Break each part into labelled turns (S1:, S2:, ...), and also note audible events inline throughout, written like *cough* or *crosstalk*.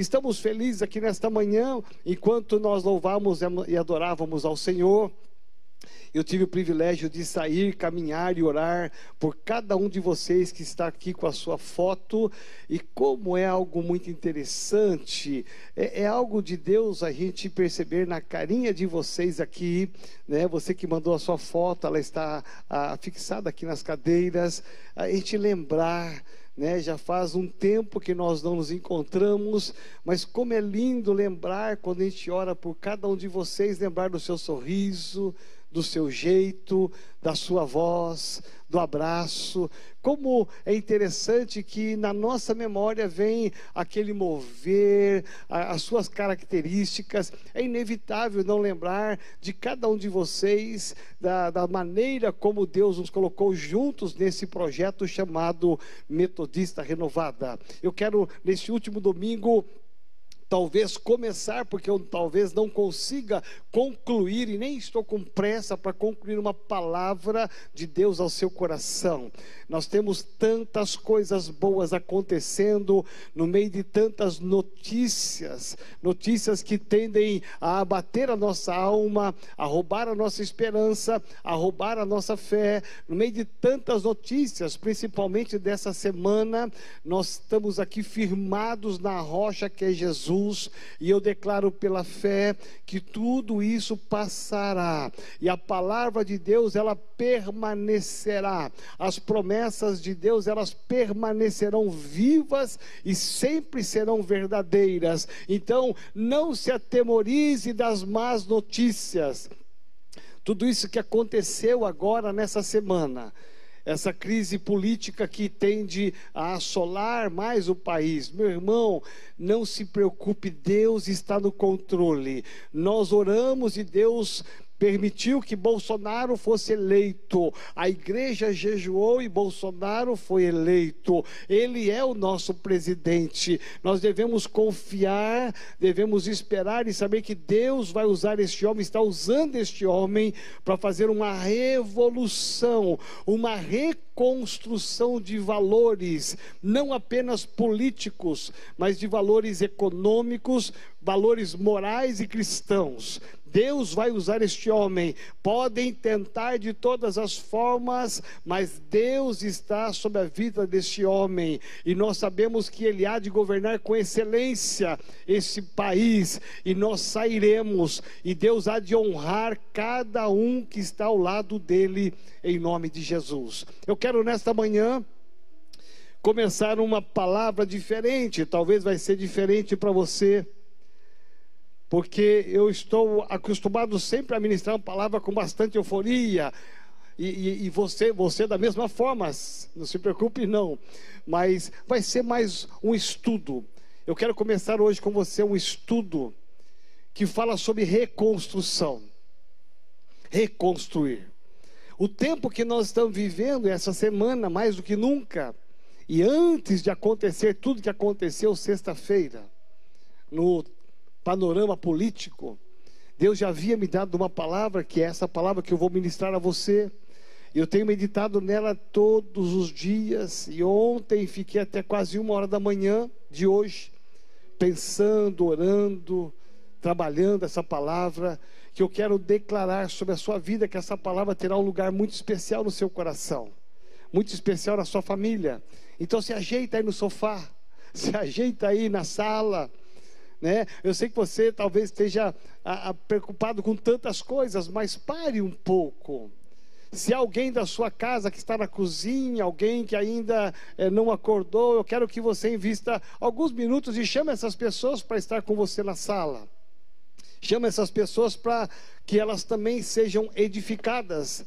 S1: Estamos felizes aqui nesta manhã, enquanto nós louvamos e adorávamos ao Senhor. Eu tive o privilégio de sair, caminhar e orar por cada um de vocês que está aqui com a sua foto. E como é algo muito interessante, é, é algo de Deus a gente perceber na carinha de vocês aqui, né? Você que mandou a sua foto, ela está ah, fixada aqui nas cadeiras. A gente lembrar. Né, já faz um tempo que nós não nos encontramos, mas como é lindo lembrar quando a gente ora por cada um de vocês, lembrar do seu sorriso, do seu jeito, da sua voz, do abraço. Como é interessante que na nossa memória vem aquele mover, as suas características. É inevitável não lembrar de cada um de vocês, da, da maneira como Deus nos colocou juntos nesse projeto chamado Metodista Renovada. Eu quero, nesse último domingo, talvez começar, porque eu talvez não consiga concluir e nem estou com pressa para concluir uma palavra de Deus ao seu coração. Nós temos tantas coisas boas acontecendo no meio de tantas notícias, notícias que tendem a abater a nossa alma, a roubar a nossa esperança, a roubar a nossa fé. No meio de tantas notícias, principalmente dessa semana, nós estamos aqui firmados na rocha que é Jesus, e eu declaro pela fé que tudo isso passará, e a palavra de Deus ela permanecerá. As promessas de Deus, elas permanecerão vivas e sempre serão verdadeiras. Então, não se atemorize das más notícias. Tudo isso que aconteceu agora nessa semana, essa crise política que tende a assolar mais o país. Meu irmão, não se preocupe, Deus está no controle. Nós oramos e Deus permitiu que Bolsonaro fosse eleito. A igreja jejuou e Bolsonaro foi eleito. Ele é o nosso presidente. Nós devemos confiar, devemos esperar e saber que Deus vai usar este homem, está usando este homem para fazer uma revolução, uma reconstrução de valores, não apenas políticos, mas de valores econômicos, valores morais e cristãos. Deus vai usar este homem. Podem tentar de todas as formas, mas Deus está sobre a vida deste homem. E nós sabemos que ele há de governar com excelência esse país. E nós sairemos. E Deus há de honrar cada um que está ao lado dele, em nome de Jesus. Eu quero nesta manhã começar uma palavra diferente. Talvez vai ser diferente para você porque eu estou acostumado sempre a ministrar uma palavra com bastante euforia. E, e, e, você, você da mesma forma, não se preocupe não, mas vai ser mais um estudo. Eu quero começar hoje com você um estudo que fala sobre reconstrução. Reconstruir. O tempo que nós estamos vivendo essa semana, mais do que nunca, e antes de acontecer tudo que aconteceu sexta-feira, no panorama político, Deus já havia me dado uma palavra, que é essa palavra que eu vou ministrar a você. Eu tenho meditado nela todos os dias, e ontem fiquei até quase uma hora da manhã de hoje, pensando, orando, trabalhando essa palavra, que eu quero declarar sobre a sua vida, que essa palavra terá um lugar muito especial no seu coração, muito especial na sua família. Então se ajeita aí no sofá, *laughs* se ajeita aí na sala, né? Eu sei que você talvez esteja a, a, preocupado com tantas coisas, mas pare um pouco. Se alguém da sua casa que está na cozinha, alguém que ainda é, não acordou, eu quero que você invista alguns minutos e chame essas pessoas para estar com você na sala. Chame essas pessoas para que elas também sejam edificadas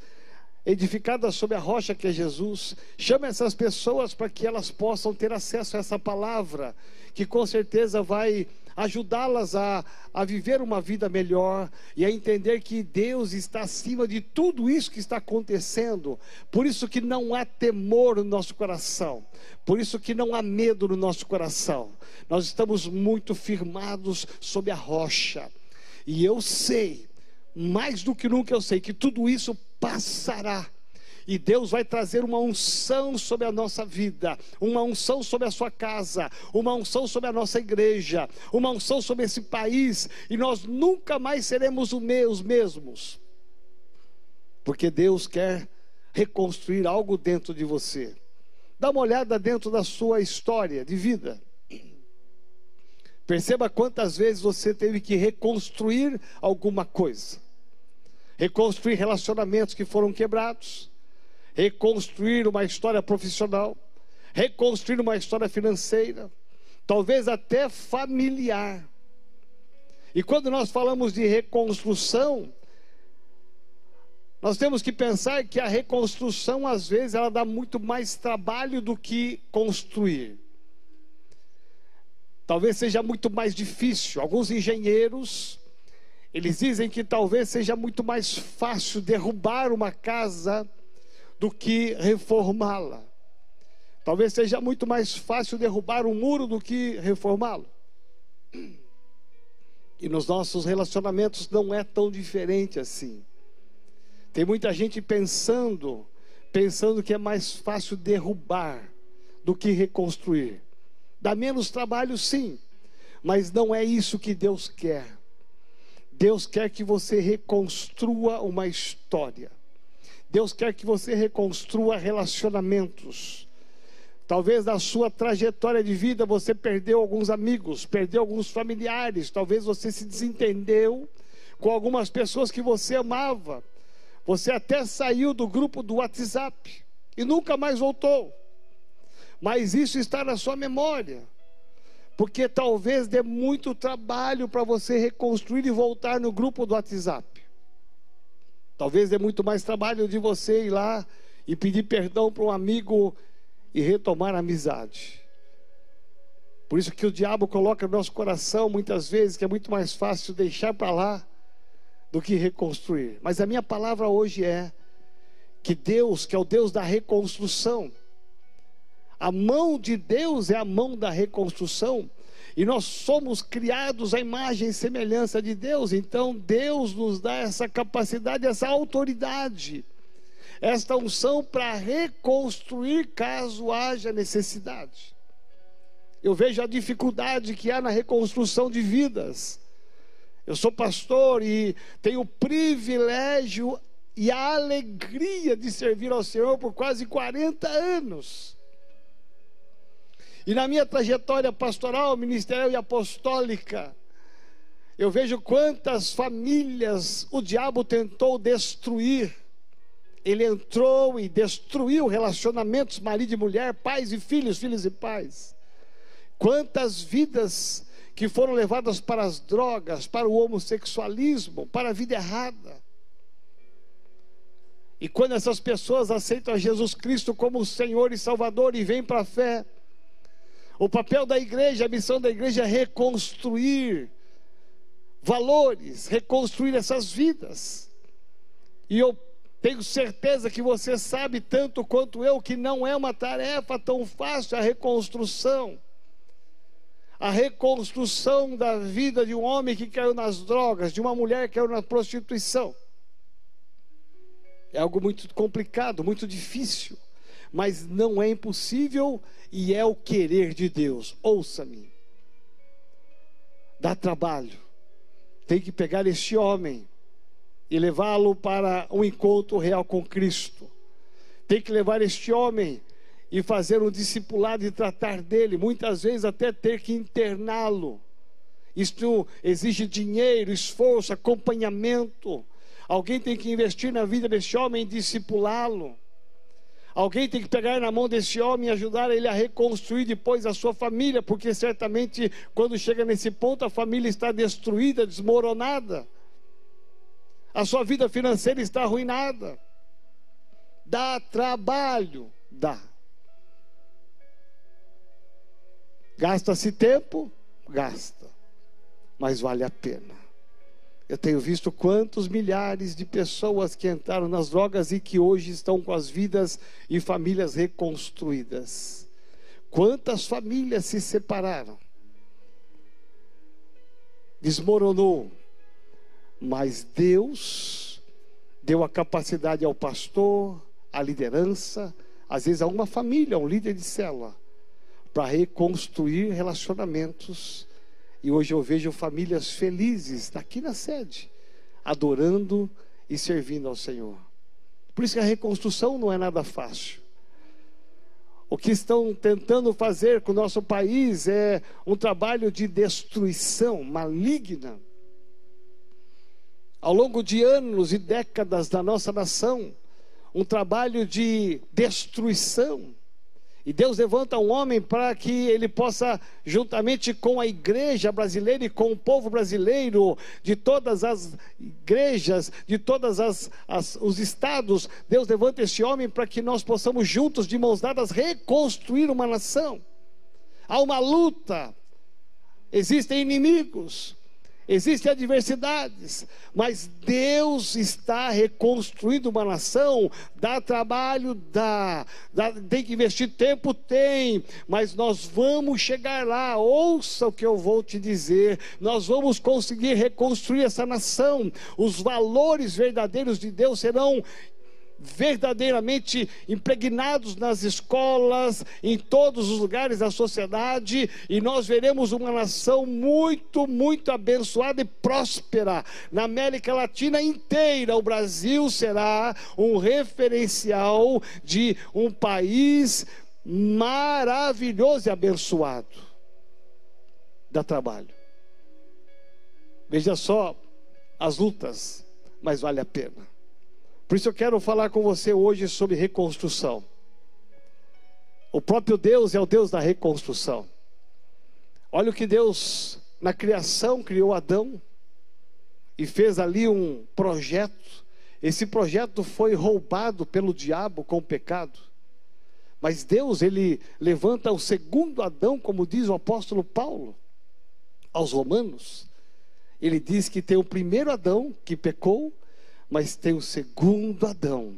S1: edificadas sobre a rocha que é Jesus. Chame essas pessoas para que elas possam ter acesso a essa palavra, que com certeza vai ajudá-las a, a viver uma vida melhor e a entender que Deus está acima de tudo isso que está acontecendo. Por isso que não há temor no nosso coração, por isso que não há medo no nosso coração. Nós estamos muito firmados sob a rocha. E eu sei, mais do que nunca eu sei, que tudo isso passará E Deus vai trazer uma unção sobre a nossa vida, uma unção sobre a sua casa, uma unção sobre a nossa igreja, uma unção sobre esse país, e nós nunca mais seremos os mesmos. Porque Deus quer reconstruir algo dentro de você. Dá uma olhada dentro da sua história de vida. Perceba quantas vezes você teve que reconstruir alguma coisa. Reconstruir relacionamentos que foram quebrados, reconstruir uma história profissional, reconstruir uma história financeira, talvez até familiar. E quando nós falamos de reconstrução, nós temos que pensar que a reconstrução, às vezes, ela dá muito mais trabalho do que construir. Talvez seja muito mais difícil. Alguns engenheiros, eles dizem que talvez seja muito mais fácil derrubar uma casa do que reformá-la. Talvez seja muito mais fácil derrubar um muro do que reformá-lo. E nos nossos relacionamentos não é tão diferente assim. Tem muita gente pensando, pensando que é mais fácil derrubar do que reconstruir. Dá menos trabalho, sim, mas não é isso que Deus quer. Deus quer que você reconstrua uma história. Deus quer que você reconstrua relacionamentos. Talvez na sua trajetória de vida você perdeu alguns amigos, perdeu alguns familiares, talvez você se desentendeu com algumas pessoas que você amava. Você até saiu do grupo do WhatsApp e nunca mais voltou. Mas isso está na sua memória. Porque talvez dê muito trabalho para você reconstruir e voltar no grupo do WhatsApp. Talvez dê muito mais trabalho de você ir lá e pedir perdão para um amigo e retomar a amizade. Por isso que o diabo coloca no nosso coração muitas vezes que é muito mais fácil deixar para lá do que reconstruir. Mas a minha palavra hoje é que Deus, que é o Deus da reconstrução, a mão de Deus é a mão da reconstrução, e nós somos criados à imagem e semelhança de Deus, então Deus nos dá essa capacidade, essa autoridade, esta unção para reconstruir caso haja necessidade. Eu vejo a dificuldade que há na reconstrução de vidas. Eu sou pastor e tenho o privilégio e a alegria de servir ao Senhor por quase 40 anos. E na minha trajetória pastoral, ministerial e apostólica, eu vejo quantas famílias o diabo tentou destruir. Ele entrou e destruiu relacionamentos, marido e mulher, pais e filhos, filhos e pais. Quantas vidas que foram levadas para as drogas, para o homossexualismo, para a vida errada. E quando essas pessoas aceitam a Jesus Cristo como Senhor e Salvador e vêm para a fé, o papel da igreja, a missão da igreja é reconstruir valores, reconstruir essas vidas. E eu tenho certeza que você sabe tanto quanto eu que não é uma tarefa tão fácil a reconstrução a reconstrução da vida de um homem que caiu nas drogas, de uma mulher que caiu na prostituição. É algo muito complicado, muito difícil, mas não é impossível e é o querer de Deus. Ouça-me. Dá trabalho. Tem que pegar este homem e levá-lo para um encontro real com Cristo. Tem que levar este homem e fazer um discipulado e tratar dele, muitas vezes até ter que interná-lo. Isto exige dinheiro, esforço, acompanhamento. Alguém tem que investir na vida desse homem e discipulá-lo. Alguém tem que pegar na mão desse homem e ajudar ele a reconstruir depois a sua família, porque certamente quando chega nesse ponto a família está destruída, desmoronada. A sua vida financeira está arruinada. Dá trabalho, dá. Gasta-se tempo? Gasta. Mas vale a pena. Eu tenho visto quantos milhares de pessoas que entraram nas drogas e que hoje estão com as vidas e famílias reconstruídas. Quantas famílias se separaram? Desmoronou. Mas Deus deu a capacidade ao pastor, a liderança, às vezes a uma família, um líder de célula, para reconstruir relacionamentos. E hoje eu vejo famílias felizes aqui na sede, adorando e servindo ao Senhor. Por isso que a reconstrução não é nada fácil. O que estão tentando fazer com o nosso país é um trabalho de destruição maligna. Ao longo de anos e décadas da nossa nação, um trabalho de destruição e Deus levanta um homem para que ele possa, juntamente com a igreja brasileira e com o povo brasileiro, de todas as igrejas, de todos os estados, Deus levanta esse homem para que nós possamos juntos, de mãos dadas, reconstruir uma nação. Há uma luta, existem inimigos, Existem adversidades, mas Deus está reconstruindo uma nação. Dá trabalho, dá. dá. Tem que investir tempo, tem. Mas nós vamos chegar lá. Ouça o que eu vou te dizer. Nós vamos conseguir reconstruir essa nação. Os valores verdadeiros de Deus serão verdadeiramente impregnados nas escolas, em todos os lugares da sociedade, e nós veremos uma nação muito, muito abençoada e próspera. Na América Latina inteira, o Brasil será um referencial de um país maravilhoso e abençoado. Dá trabalho. Veja só as lutas, mas vale a pena. Por isso eu quero falar com você hoje sobre reconstrução. O próprio Deus é o Deus da reconstrução. Olha o que Deus, na criação, criou Adão e fez ali um projeto. Esse projeto foi roubado pelo diabo com o pecado. Mas Deus, ele levanta o segundo Adão, como diz o apóstolo Paulo aos Romanos. Ele diz que tem o primeiro Adão que pecou mas tem o segundo Adão.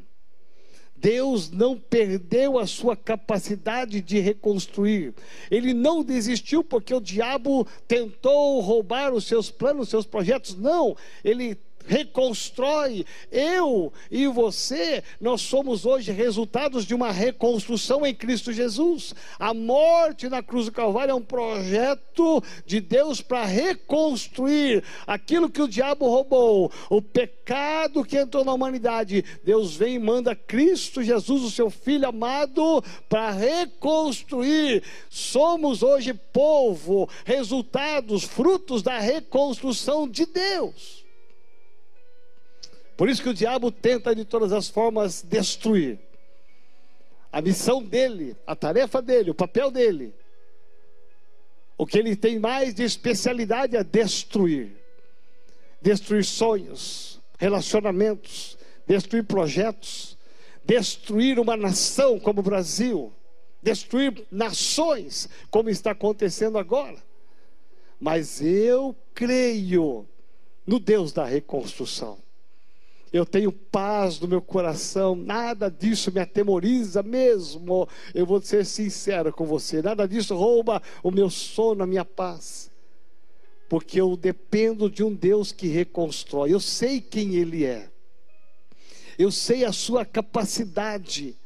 S1: Deus não perdeu a sua capacidade de reconstruir. Ele não desistiu porque o diabo tentou roubar os seus planos, os seus projetos. Não, ele reconstrói. Eu e você, nós somos hoje resultados de uma reconstrução em Cristo Jesus. A morte na cruz do Calvário é um projeto de Deus para reconstruir aquilo que o diabo roubou, o pecado que entrou na humanidade. Deus vem e manda Cristo Jesus, o seu filho amado, para reconstruir. Somos hoje povo, resultados, frutos da reconstrução de Deus. Por isso que o diabo tenta de todas as formas destruir. A missão dele, a tarefa dele, o papel dele, o que ele tem mais de especialidade é destruir. Destruir sonhos, relacionamentos, destruir projetos, destruir uma nação como o Brasil, destruir nações, como está acontecendo agora. Mas eu creio no Deus da reconstrução eu tenho paz no meu coração, nada disso me atemoriza mesmo. Eu vou ser sincero com você, nada disso rouba o meu sono, a minha paz. Porque eu dependo de um Deus que reconstrói, eu sei quem Ele é, eu sei a sua capacidade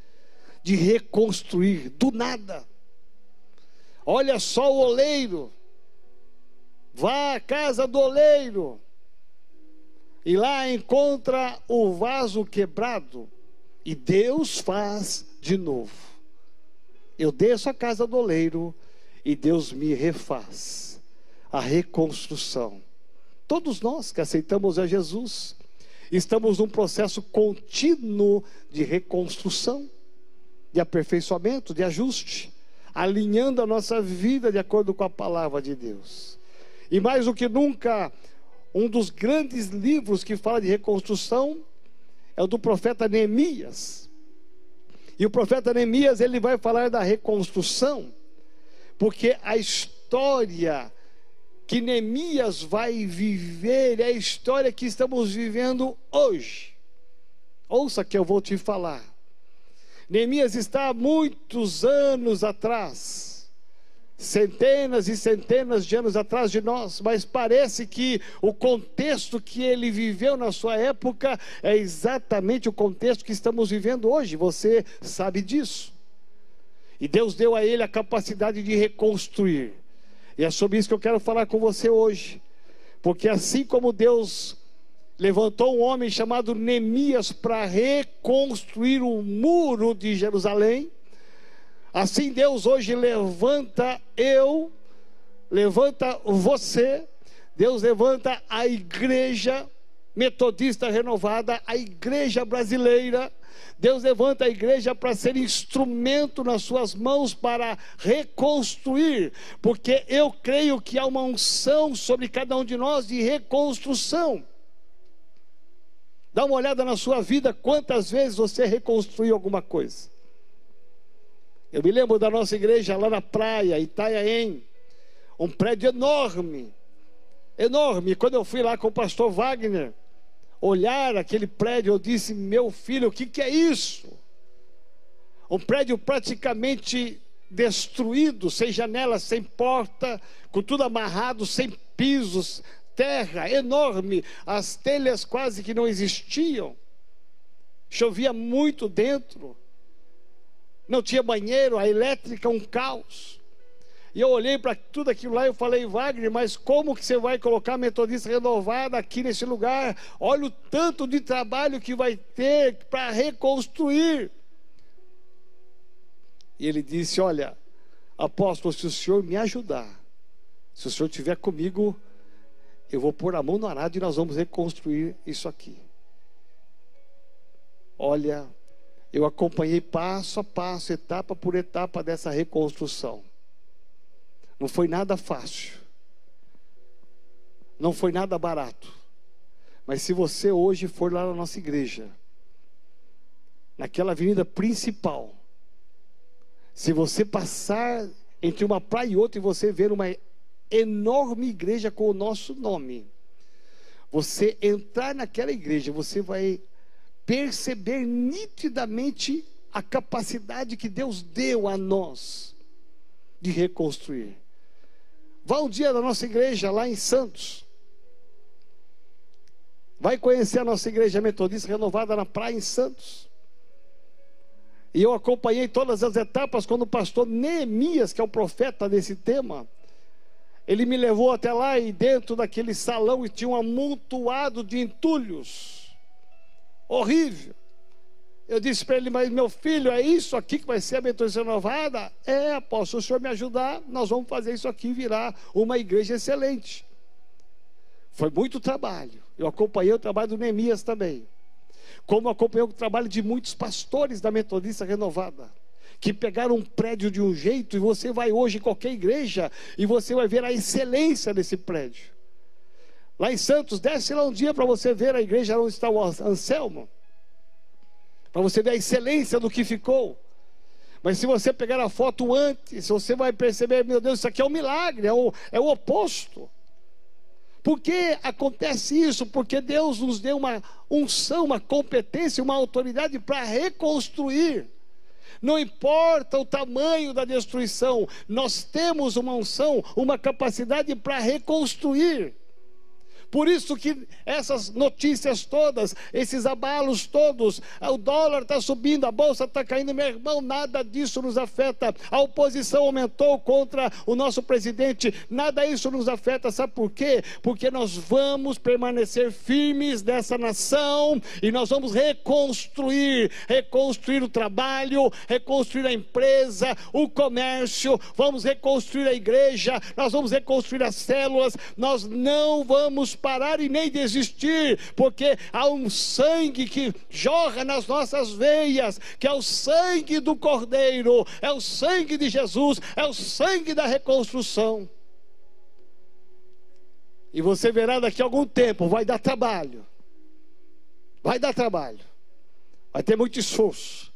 S1: de reconstruir do nada. Olha só o oleiro, vá à casa do oleiro e lá encontra o vaso quebrado e Deus faz de novo. Eu desço a casa do oleiro e Deus me refaz a reconstrução. Todos nós que aceitamos a Jesus estamos num processo contínuo de reconstrução, de aperfeiçoamento, de ajuste, alinhando a nossa vida de acordo com a palavra de Deus. E mais do que nunca, um dos grandes livros que fala de reconstrução é o do profeta Neemias. E o profeta Neemias, ele vai falar da reconstrução, porque a história que Neemias vai viver é a história que estamos vivendo hoje. Ouça que eu vou te falar. Neemias está há muitos anos atrás, centenas e centenas de anos atrás de nós, mas parece que o contexto que ele viveu na sua época é exatamente o contexto que estamos vivendo hoje. Você sabe disso. E Deus deu a ele a capacidade de reconstruir. E é sobre isso que eu quero falar com você hoje. Porque assim como Deus levantou um homem chamado Neemias para reconstruir o muro de Jerusalém, Assim Deus hoje levanta eu, levanta você, Deus levanta a igreja metodista renovada, a igreja brasileira. Deus levanta a igreja para ser instrumento nas suas mãos para reconstruir, porque eu creio que há uma unção sobre cada um de nós de reconstrução. Dá uma olhada na sua vida, quantas vezes você reconstruiu alguma coisa. Eu me lembro da nossa igreja lá na praia, Itaiaém, um prédio enorme, enorme. Quando eu fui lá com o pastor Wagner, olhar aquele prédio, eu disse: Meu filho, o que, que é isso? Um prédio praticamente destruído, sem janelas, sem porta, com tudo amarrado, sem pisos, terra enorme, as telhas quase que não existiam, chovia muito dentro não tinha banheiro, a elétrica um caos. E eu olhei para tudo aquilo lá e falei, Wagner, mas como que você vai colocar a metodista renovada aqui nesse lugar? Olha o tanto de trabalho que vai ter para reconstruir. E ele disse: Olha, apóstolo, se o senhor me ajudar, se o senhor estiver comigo, eu vou pôr a mão no arado e nós vamos reconstruir isso aqui. Olha, eu acompanhei passo a passo, etapa por etapa dessa reconstrução. Não foi nada fácil. Não foi nada barato. Mas se você hoje for lá na nossa igreja, naquela avenida principal, se você passar entre uma praia e outra e você ver uma enorme igreja com o nosso nome, você entrar naquela igreja, você vai perceber nitidamente a capacidade que Deus deu a nós de reconstruir. Vá um dia na nossa igreja lá em Santos. Vai conhecer a nossa igreja metodista renovada na praia em Santos. E eu acompanhei todas as etapas quando o pastor Neemias, que é o profeta desse tema, ele me levou até lá e dentro daquele salão tinha um amontoado de entulhos horrível. Eu disse para ele, mas meu filho, é isso aqui que vai ser a metodista renovada? É, apóstolo, se o senhor me ajudar, nós vamos fazer isso aqui virar uma igreja excelente. Foi muito trabalho. Eu acompanhei o trabalho do Neemias também. Como acompanhei o trabalho de muitos pastores da Metodista Renovada. Que pegaram um prédio de um jeito e você vai hoje em qualquer igreja e você vai ver a excelência desse prédio. Lá em Santos, desce lá um dia para você ver a igreja onde está o Anselmo. Para você ver a excelência do que ficou. Mas se você pegar a foto antes, você vai perceber, meu Deus, isso aqui é um milagre, é o, é o oposto. Por que acontece isso? Porque Deus nos deu uma unção, uma competência, uma autoridade para reconstruir. Não importa o tamanho da destruição, nós temos uma unção, uma capacidade para reconstruir. Por isso que essas notícias todas, esses abalos todos, o dólar está subindo, a bolsa está caindo, meu irmão, nada disso nos afeta. A oposição aumentou contra o nosso presidente, nada isso nos afeta. Sabe por quê? Porque nós vamos permanecer firmes nessa nação e nós vamos reconstruir, reconstruir o trabalho, reconstruir a empresa, o comércio, vamos reconstruir a igreja, nós vamos reconstruir as células, nós não vamos parar e nem desistir, porque há um sangue que jorra nas nossas veias, que é o sangue do Cordeiro, é o sangue de Jesus, é o sangue da reconstrução. E você verá daqui a algum tempo, vai dar trabalho. Vai dar trabalho. Vai ter muito esforço.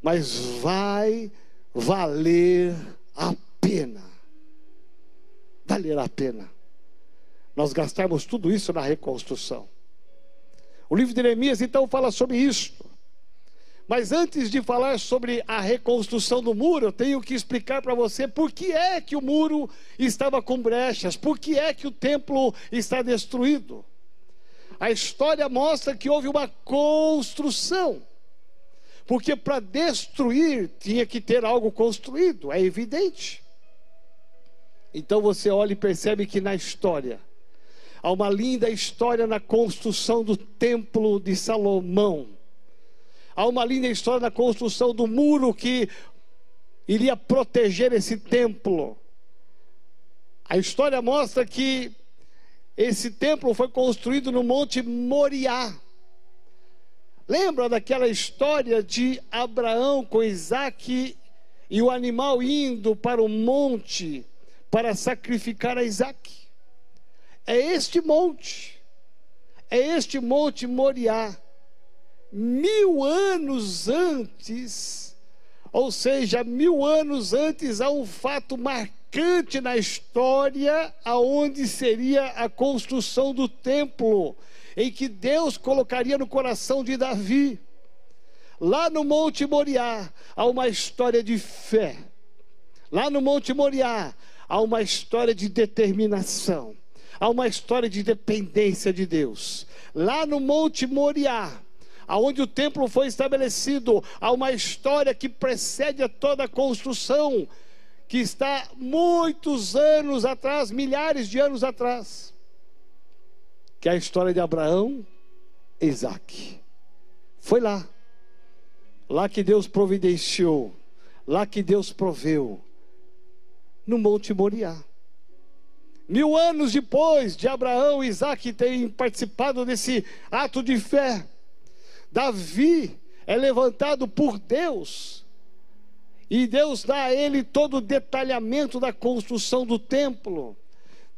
S1: Mas vai valer a pena. Valer a pena nós gastarmos tudo isso na reconstrução. O livro de Neemias então fala sobre isso. Mas antes de falar sobre a reconstrução do muro, eu tenho que explicar para você por que é que o muro estava com brechas, por que é que o templo está destruído. A história mostra que houve uma construção. Porque para destruir tinha que ter algo construído, é evidente. Então você olha e percebe que na história, há uma linda história na construção do templo de Salomão. Há uma linda história na construção do muro que iria proteger esse templo. A história mostra que esse templo foi construído no Monte Moriá. Lembra daquela história de Abraão com Isaac e o animal indo para o monte para sacrificar a Isaac? É este monte, é este monte Moriá mil anos antes, ou seja, mil anos antes, há um fato marcante na história, aonde seria a construção do templo, em que Deus colocaria no coração de Davi. Lá no Monte Moriá há uma história de fé. Lá no Monte Moriá há uma história de determinação. Há uma história de dependência de Deus. Lá no Monte Moriá aonde o templo foi estabelecido, há uma história que precede a toda a construção, que está muitos anos atrás, milhares de anos atrás, que é a história de Abraão e Isaac. Foi lá, lá que Deus providenciou, lá que Deus proveu, no Monte Moriá. Mil anos depois de Abraão e Isaac terem participado desse ato de fé, Davi é levantado por Deus. E Deus dá a ele todo o detalhamento da construção do templo.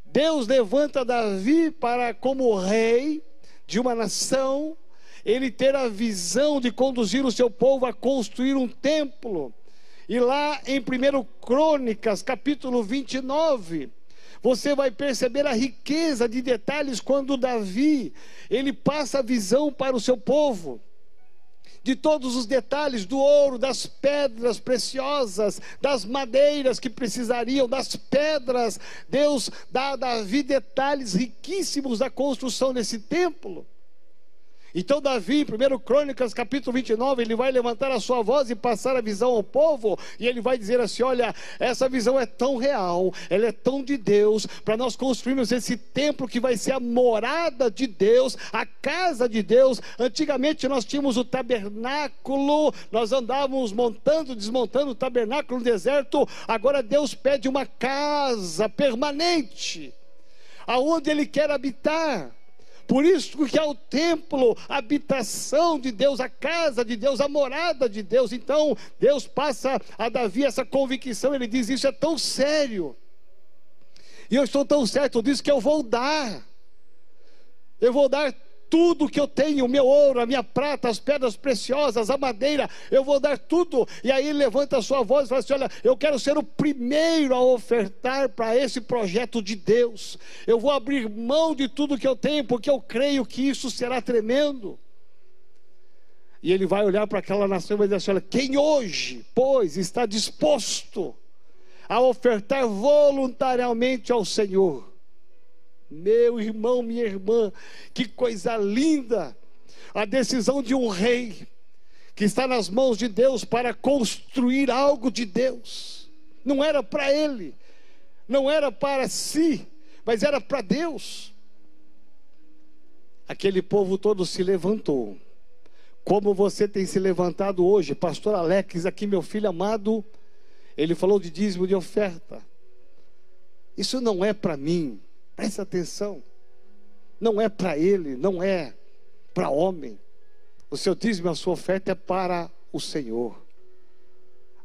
S1: Deus levanta Davi para, como rei de uma nação, ele ter a visão de conduzir o seu povo a construir um templo. E lá em 1 Crônicas, capítulo 29, você vai perceber a riqueza de detalhes quando Davi, ele passa a visão para o seu povo de todos os detalhes do ouro, das pedras preciosas, das madeiras que precisariam, das pedras. Deus dá a Davi detalhes riquíssimos da construção desse templo. Então, Davi, em 1 Crônicas, capítulo 29, ele vai levantar a sua voz e passar a visão ao povo, e ele vai dizer assim: Olha, essa visão é tão real, ela é tão de Deus, para nós construirmos esse templo que vai ser a morada de Deus, a casa de Deus. Antigamente nós tínhamos o tabernáculo, nós andávamos montando, desmontando o tabernáculo no deserto, agora Deus pede uma casa permanente, aonde Ele quer habitar. Por isso que é o templo, a habitação de Deus, a casa de Deus, a morada de Deus. Então, Deus passa a Davi essa convicção, ele diz: Isso é tão sério. E eu estou tão certo disso que eu vou dar. Eu vou dar tudo que eu tenho, o meu ouro, a minha prata, as pedras preciosas, a madeira, eu vou dar tudo. E aí levanta a sua voz e fala assim: Olha, eu quero ser o primeiro a ofertar para esse projeto de Deus. Eu vou abrir mão de tudo que eu tenho, porque eu creio que isso será tremendo. E ele vai olhar para aquela nação e vai dizer assim: Olha, quem hoje, pois, está disposto a ofertar voluntariamente ao Senhor? Meu irmão, minha irmã, que coisa linda! A decisão de um rei que está nas mãos de Deus para construir algo de Deus. Não era para ele, não era para si, mas era para Deus. Aquele povo todo se levantou. Como você tem se levantado hoje, pastor Alex, aqui meu filho amado, ele falou de dízimo de oferta. Isso não é para mim, Preste atenção. Não é para ele, não é para homem. O seu dízimo, a sua oferta é para o Senhor.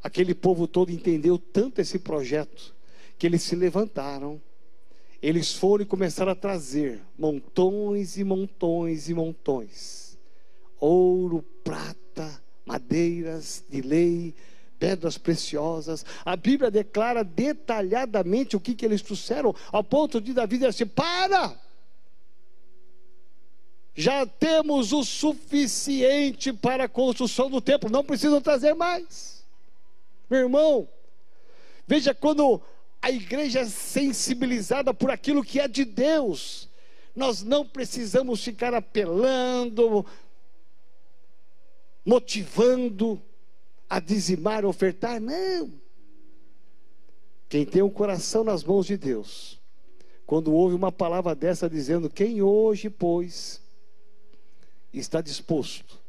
S1: Aquele povo todo entendeu tanto esse projeto que eles se levantaram. Eles foram e começaram a trazer montões e montões e montões. Ouro, prata, madeiras de lei, pedras preciosas. A Bíblia declara detalhadamente o que, que eles trouxeram, ao ponto de Davi dizer assim: para! Já temos o suficiente para a construção do templo, não precisam trazer mais. Meu irmão, veja quando a igreja é sensibilizada por aquilo que é de Deus, nós não precisamos ficar apelando, motivando a dizimar, ofertar, não. Quem tem o um coração nas mãos de Deus, quando ouve uma palavra dessa dizendo: Quem hoje, pois, está disposto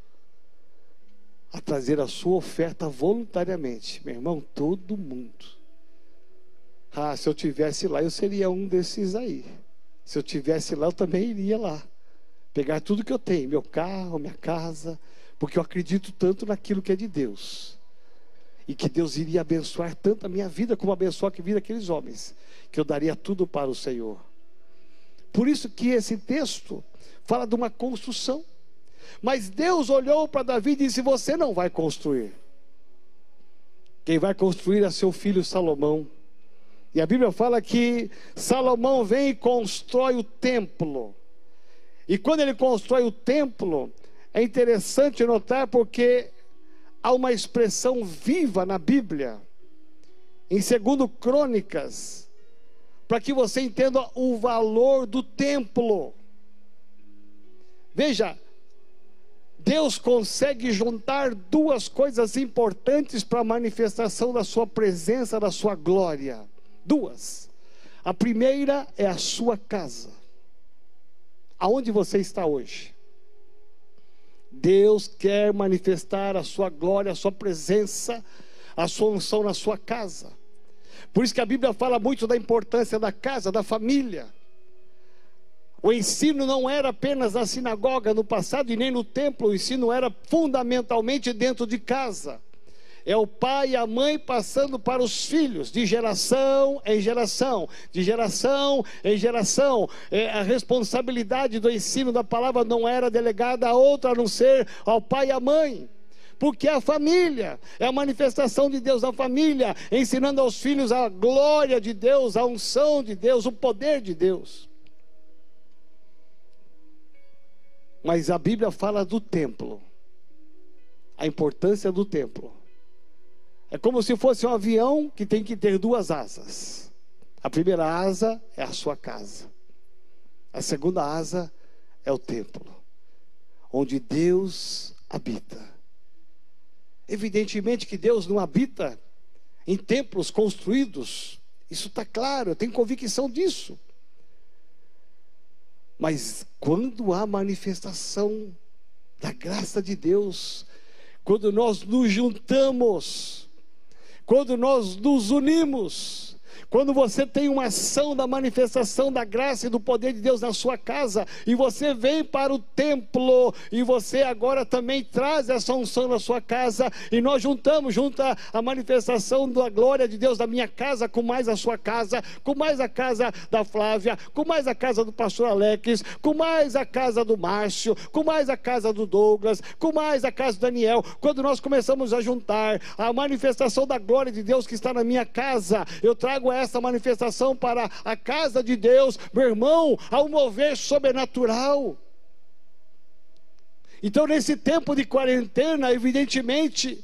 S1: a trazer a sua oferta voluntariamente, meu irmão, todo mundo. Ah, se eu tivesse lá, eu seria um desses aí. Se eu tivesse lá, eu também iria lá. Pegar tudo que eu tenho, meu carro, minha casa, porque eu acredito tanto naquilo que é de Deus. E que Deus iria abençoar tanto a minha vida como abençoar a vida daqueles homens, que eu daria tudo para o Senhor. Por isso que esse texto fala de uma construção. Mas Deus olhou para Davi e disse: Você não vai construir. Quem vai construir é seu filho Salomão. E a Bíblia fala que Salomão vem e constrói o templo. E quando ele constrói o templo, é interessante notar porque há uma expressão viva na Bíblia, em segundo Crônicas, para que você entenda o valor do templo. Veja, Deus consegue juntar duas coisas importantes para a manifestação da sua presença, da sua glória. Duas. A primeira é a sua casa. Aonde você está hoje? Deus quer manifestar a sua glória, a sua presença, a sua unção na sua casa. Por isso que a Bíblia fala muito da importância da casa, da família. O ensino não era apenas na sinagoga no passado e nem no templo, o ensino era fundamentalmente dentro de casa. É o pai e a mãe passando para os filhos, de geração em geração, de geração em geração. É, a responsabilidade do ensino da palavra não era delegada a outra a não ser ao pai e à mãe porque a família é a manifestação de Deus na família, ensinando aos filhos a glória de Deus, a unção de Deus, o poder de Deus. Mas a Bíblia fala do templo, a importância do templo. É como se fosse um avião que tem que ter duas asas. A primeira asa é a sua casa, a segunda asa é o templo, onde Deus habita. Evidentemente que Deus não habita em templos construídos, isso está claro, eu tenho convicção disso. Mas quando há manifestação da graça de Deus, quando nós nos juntamos, quando nós nos unimos, quando você tem uma ação da manifestação da graça e do poder de Deus na sua casa, e você vem para o templo, e você agora também traz essa unção na sua casa, e nós juntamos, junta a manifestação da glória de Deus da minha casa, com mais a sua casa, com mais a casa da Flávia, com mais a casa do pastor Alex, com mais a casa do Márcio, com mais a casa do Douglas, com mais a casa do Daniel. Quando nós começamos a juntar a manifestação da glória de Deus que está na minha casa, eu trago essa essa manifestação para a casa de Deus, meu irmão, ao mover sobrenatural. Então, nesse tempo de quarentena, evidentemente,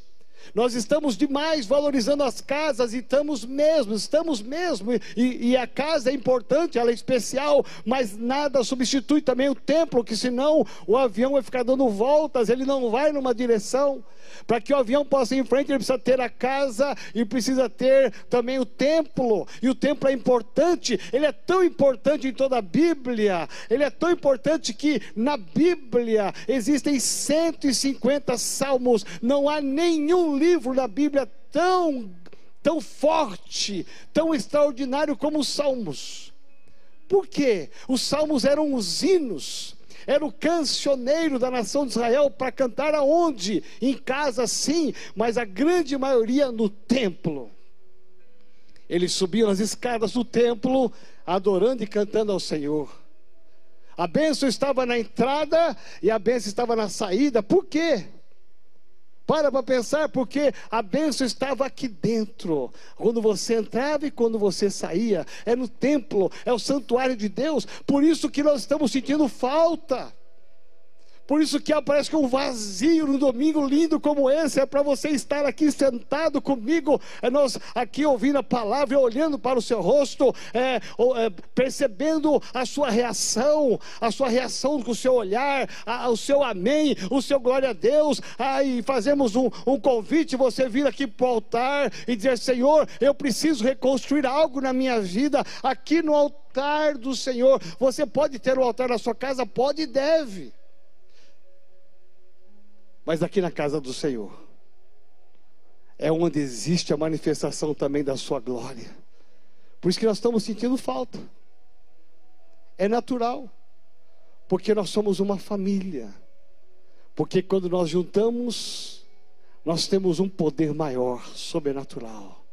S1: nós estamos demais valorizando as casas e estamos mesmo, estamos mesmo, e, e, a casa é importante, ela é especial, mas nada substitui também o templo, que senão o avião vai ficar dando voltas, ele não vai numa direção. Para que o avião possa ir em frente, ele precisa ter a casa e precisa ter também o templo. E o templo é importante, ele é tão importante em toda a Bíblia, ele é tão importante que na Bíblia existem 150 salmos, não há livro da Bíblia tão tão forte, tão extraordinário como os salmos. Por quê? Os salmos eram os hinos era o cancioneiro da nação de Israel para cantar aonde? Em casa, sim, mas a grande maioria no templo. Eles subiam as escadas do templo, adorando e cantando ao Senhor. A bênção estava na entrada e a bênção estava na saída. Por quê? Para para pensar, porque a bênção estava aqui dentro. Quando você entrava e quando você saía, é no templo, é o santuário de Deus. Por isso que nós estamos sentindo falta. Por isso que parece que um vazio no domingo lindo como esse é para você estar aqui sentado comigo, é nós aqui ouvindo a palavra, olhando para o seu rosto, é, é, percebendo a sua reação, a sua reação com o seu olhar, a, o seu amém, o seu glória a Deus. Aí fazemos um, um convite, você vir aqui para o altar e dizer: Senhor, eu preciso reconstruir algo na minha vida aqui no altar do Senhor. Você pode ter o um altar na sua casa? Pode e deve. Mas aqui na casa do Senhor é onde existe a manifestação também da sua glória. Por isso que nós estamos sentindo falta. É natural. Porque nós somos uma família. Porque quando nós juntamos, nós temos um poder maior, sobrenatural.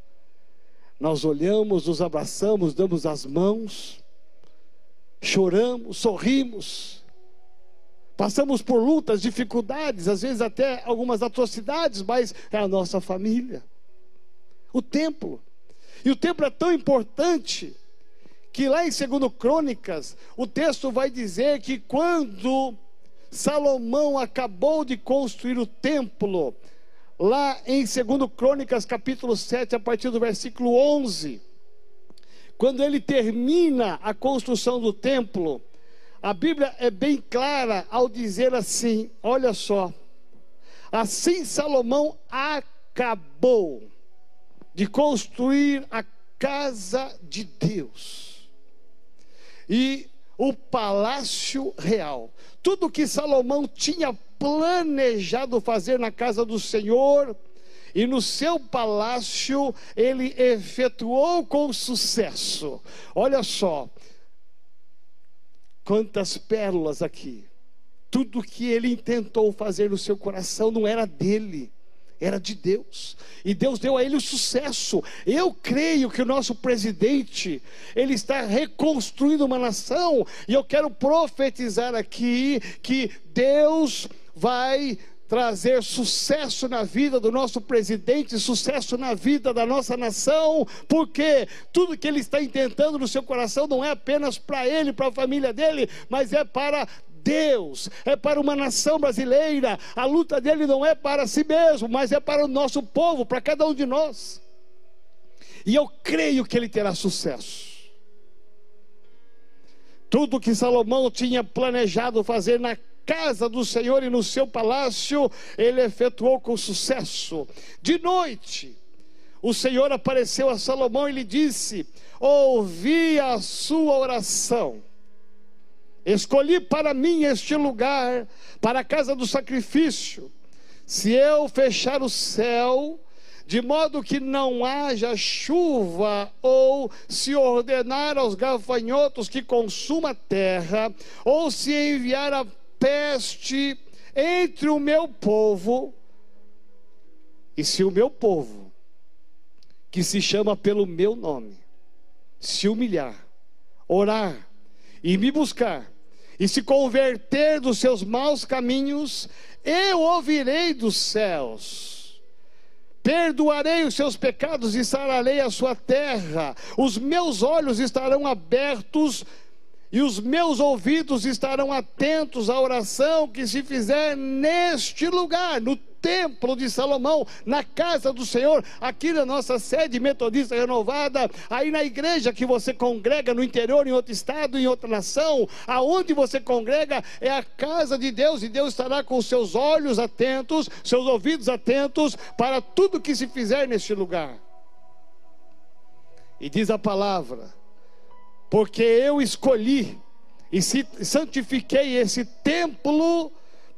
S1: Nós olhamos, nos abraçamos, damos as mãos, choramos, sorrimos, passamos por lutas, dificuldades, às vezes até algumas atrocidades, mas é a nossa família. O templo. E o templo é tão importante que lá em 2 Crônicas, o texto vai dizer que quando Salomão acabou de construir o templo, lá em 2 Crônicas, capítulo 7, a partir do versículo 11, quando ele termina a construção do templo, a Bíblia é bem clara ao dizer assim: olha só, assim Salomão acabou de construir a casa de Deus e o palácio real. Tudo que Salomão tinha planejado fazer na casa do Senhor e no seu palácio ele efetuou com sucesso. Olha só, quantas pérolas aqui. Tudo que ele intentou fazer no seu coração não era dele, era de Deus. E Deus deu a ele o sucesso. Eu creio que o nosso presidente, ele está reconstruindo uma nação, e eu quero profetizar aqui que Deus vai trazer sucesso na vida do nosso presidente, sucesso na vida da nossa nação, porque tudo que ele está intentando no seu coração não é apenas para ele, para a família dele, mas é para Deus, é para uma nação brasileira. A luta dele não é para si mesmo, mas é para o nosso povo, para cada um de nós. E eu creio que ele terá sucesso. Tudo que Salomão tinha planejado fazer na casa do Senhor e no seu palácio, ele efetuou com sucesso. De noite, o Senhor apareceu a Salomão e lhe disse: Ouvi a sua oração. Escolhi para mim este lugar, para a casa do sacrifício. Se eu fechar o céu, de modo que não haja chuva, ou se ordenar aos gafanhotos que consuma a terra, ou se enviar a peste entre o meu povo, e se o meu povo, que se chama pelo meu nome, se humilhar, orar e me buscar, e se converter dos seus maus caminhos, eu ouvirei dos céus. Perdoarei os seus pecados e sararei a sua terra. Os meus olhos estarão abertos e os meus ouvidos estarão atentos à oração que se fizer neste lugar, no templo de Salomão, na casa do Senhor, aqui na nossa sede metodista renovada, aí na igreja que você congrega no interior, em outro estado, em outra nação, aonde você congrega é a casa de Deus e Deus estará com seus olhos atentos, seus ouvidos atentos para tudo que se fizer neste lugar. E diz a palavra: porque eu escolhi e santifiquei esse templo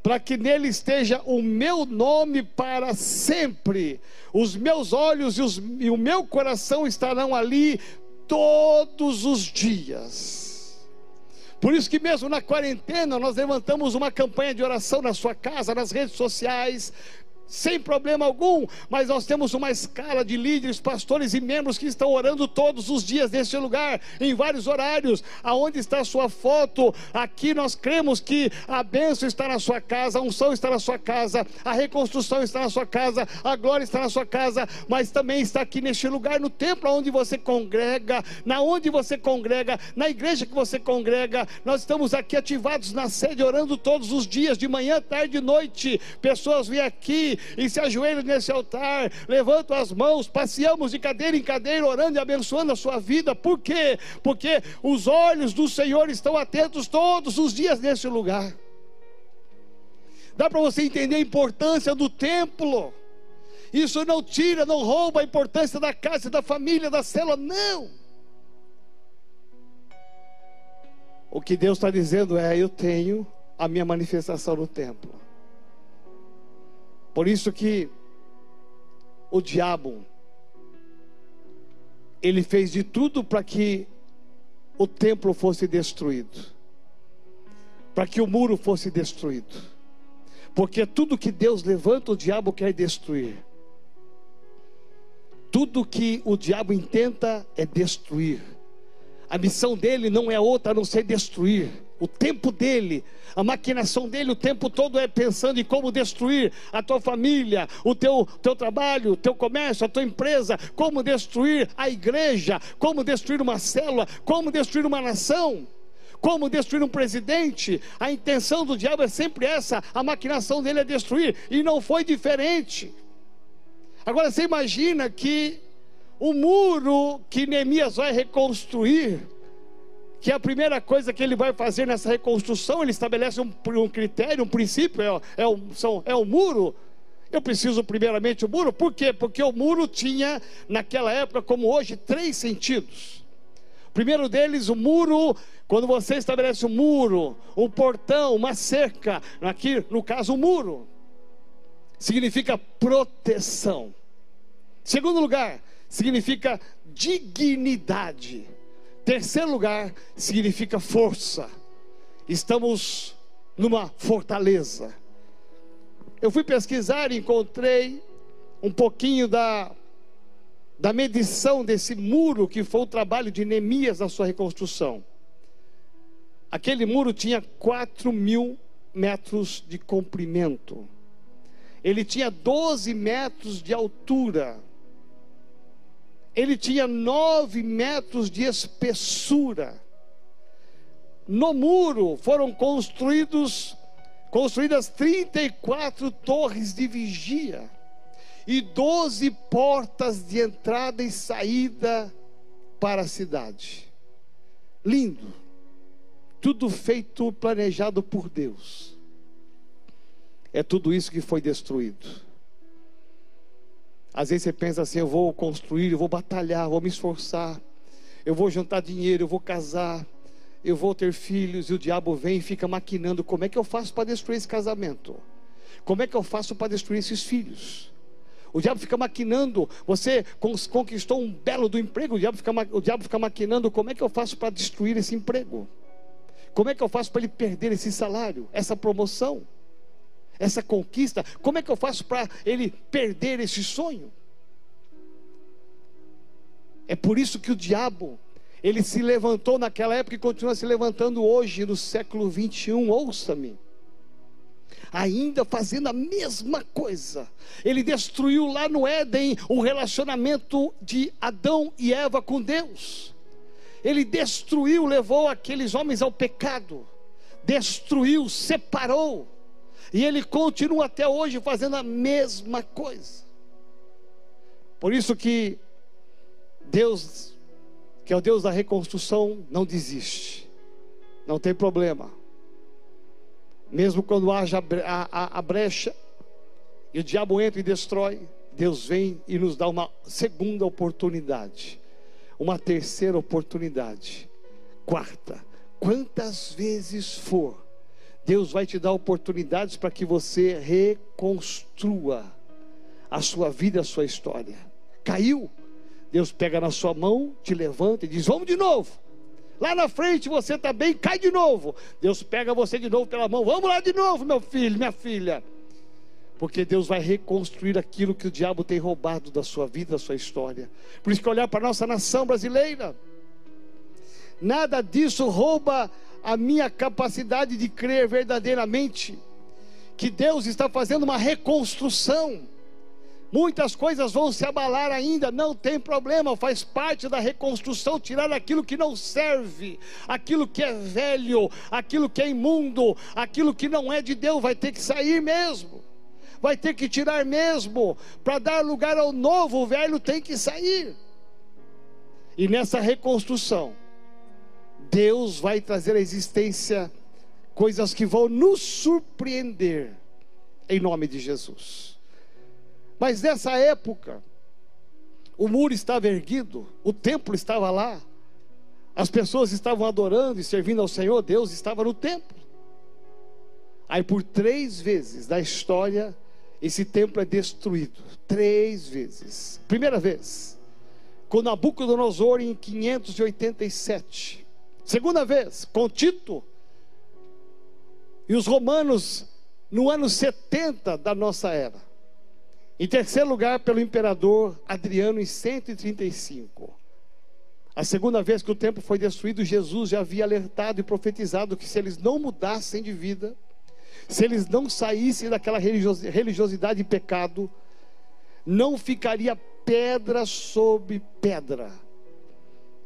S1: para que nele esteja o meu nome para sempre. Os meus olhos e, os, e o meu coração estarão ali todos os dias. Por isso que mesmo na quarentena nós levantamos uma campanha de oração na sua casa, nas redes sociais, sem problema algum, mas nós temos uma escala de líderes, pastores e membros que estão orando todos os dias neste lugar, em vários horários. Aonde está a sua foto? Aqui nós cremos que a bênção está na sua casa, a unção está na sua casa, a reconstrução está na sua casa, a glória está na sua casa, mas também está aqui neste lugar, no templo onde você congrega, na onde você congrega, na igreja que você congrega. Nós estamos aqui ativados na sede, orando todos os dias, de manhã, tarde e noite. Pessoas vêm aqui e se ajoelham nesse altar, levantam as mãos, passeamos de cadeira em cadeira, orando e abençoando a sua vida. Por quê? Porque os olhos do Senhor estão atentos todos os dias nesse lugar. Dá para você entender a importância do templo. Isso não tira, não rouba a importância da casa, da família, da célula, não. O que Deus está dizendo é: eu tenho a minha manifestação no templo. Por isso que o diabo ele fez de tudo para que o templo fosse destruído, para que o muro fosse destruído, porque tudo que Deus levanta, o diabo quer destruir. Tudo que o diabo intenta é destruir. A missão dele não é outra a não ser destruir. O tempo dele, a maquinação dele o tempo todo é pensando em como destruir a tua família, o teu, teu trabalho, o teu comércio, a tua empresa, como destruir a igreja, como destruir uma célula, como destruir uma nação, como destruir um presidente. A intenção do diabo é sempre essa, a maquinação dele é destruir, e não foi diferente. Agora você imagina que o muro que Neemias vai reconstruir, que é a primeira coisa que ele vai fazer nessa reconstrução, ele estabelece um, um critério, um princípio, é, é, o, são, é o muro. Eu preciso primeiramente o muro, por quê? Porque o muro tinha, naquela época, como hoje, três sentidos. Primeiro deles, o muro, quando você estabelece um muro, um portão, uma cerca, aqui no caso o muro, significa proteção. Segundo lugar, significa dignidade. Terceiro lugar, significa força. Estamos numa fortaleza. Eu fui pesquisar e encontrei um pouquinho da, da medição desse muro que foi o trabalho de Neemias na sua reconstrução. Aquele muro tinha 4 mil metros de comprimento. Ele tinha 12 metros de altura ele tinha nove metros de espessura. No muro foram construídos construídas 34 torres de vigia e 12 portas de entrada e saída para a cidade. Lindo. Tudo feito, planejado por Deus. É tudo isso que foi destruído. Às vezes você pensa assim: eu vou construir, eu vou batalhar, vou me esforçar, eu vou juntar dinheiro, eu vou casar, eu vou ter filhos, e o diabo vem e fica maquinando: como é que eu faço para destruir esse casamento? Como é que eu faço para destruir esses filhos? O diabo fica maquinando, você conquistou um belo do emprego, o diabo fica, o diabo fica maquinando, como é que eu faço para destruir esse emprego? Como é que eu faço para ele perder esse salário, essa promoção? Essa conquista, como é que eu faço para ele perder esse sonho? É por isso que o diabo, ele se levantou naquela época e continua se levantando hoje, no século 21. Ouça-me. Ainda fazendo a mesma coisa, ele destruiu lá no Éden o relacionamento de Adão e Eva com Deus. Ele destruiu, levou aqueles homens ao pecado, destruiu, separou e ele continua até hoje fazendo a mesma coisa. Por isso que Deus, que é o Deus da reconstrução, não desiste. Não tem problema. Mesmo quando haja a, a, a brecha e o diabo entra e destrói, Deus vem e nos dá uma segunda oportunidade, uma terceira oportunidade, quarta, quantas vezes for Deus vai te dar oportunidades para que você reconstrua a sua vida, a sua história. Caiu, Deus pega na sua mão, te levanta e diz: Vamos de novo. Lá na frente você está bem, cai de novo. Deus pega você de novo pela mão, vamos lá de novo, meu filho, minha filha. Porque Deus vai reconstruir aquilo que o diabo tem roubado da sua vida, da sua história. Por isso que olhar para a nossa nação brasileira, nada disso rouba a minha capacidade de crer verdadeiramente que Deus está fazendo uma reconstrução. Muitas coisas vão se abalar ainda, não tem problema, faz parte da reconstrução tirar aquilo que não serve, aquilo que é velho, aquilo que é imundo, aquilo que não é de Deus, vai ter que sair mesmo vai ter que tirar mesmo, para dar lugar ao novo, o velho tem que sair. E nessa reconstrução, Deus vai trazer à existência coisas que vão nos surpreender, em nome de Jesus. Mas nessa época, o muro estava erguido, o templo estava lá, as pessoas estavam adorando e servindo ao Senhor, Deus estava no templo. Aí por três vezes da história, esse templo é destruído três vezes. Primeira vez, com Nabucodonosor em 587. Segunda vez, com Tito e os romanos no ano 70 da nossa era. Em terceiro lugar, pelo imperador Adriano em 135. A segunda vez que o templo foi destruído, Jesus já havia alertado e profetizado que se eles não mudassem de vida, se eles não saíssem daquela religiosidade e pecado, não ficaria pedra sobre pedra.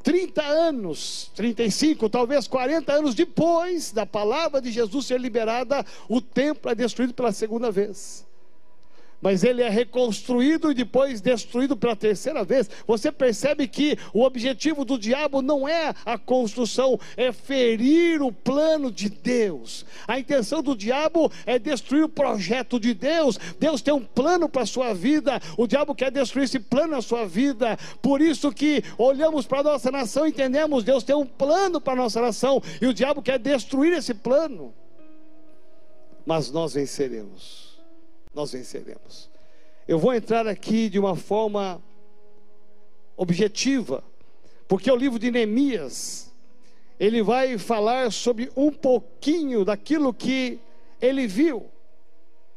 S1: 30 anos, 35, talvez 40 anos depois da palavra de Jesus ser liberada, o templo é destruído pela segunda vez mas ele é reconstruído e depois destruído pela terceira vez. Você percebe que o objetivo do diabo não é a construção, é ferir o plano de Deus. A intenção do diabo é destruir o projeto de Deus. Deus tem um plano para a sua vida, o diabo quer destruir esse plano na sua vida. Por isso que olhamos para a nossa nação e entendemos, Deus tem um plano para a nossa nação e o diabo quer destruir esse plano. Mas nós venceremos nós venceremos. Eu vou entrar aqui de uma forma objetiva, porque o livro de Neemias, ele vai falar sobre um pouquinho daquilo que ele viu,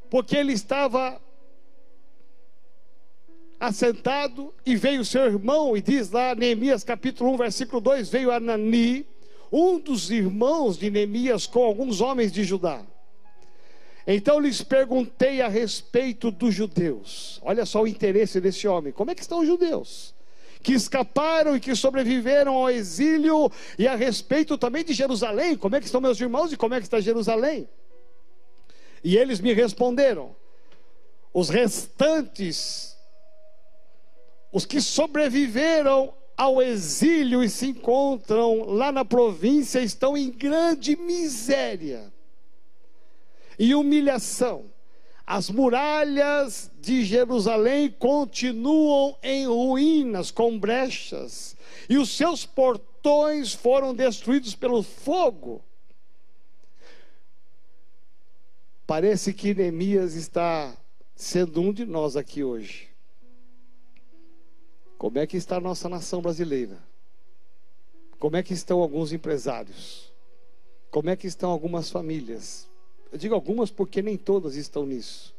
S1: porque ele estava assentado e veio seu irmão, e diz lá Neemias capítulo 1, versículo 2: veio Anani, um dos irmãos de Neemias, com alguns homens de Judá. Então lhes perguntei a respeito dos judeus. Olha só o interesse desse homem. Como é que estão os judeus? Que escaparam e que sobreviveram ao exílio, e a respeito também de Jerusalém. Como é que estão meus irmãos e como é que está Jerusalém? E eles me responderam: os restantes, os que sobreviveram ao exílio e se encontram lá na província, estão em grande miséria e humilhação. As muralhas de Jerusalém continuam em ruínas, com brechas, e os seus portões foram destruídos pelo fogo. Parece que Neemias está sendo um de nós aqui hoje. Como é que está a nossa nação brasileira? Como é que estão alguns empresários? Como é que estão algumas famílias? Eu digo algumas porque nem todas estão nisso.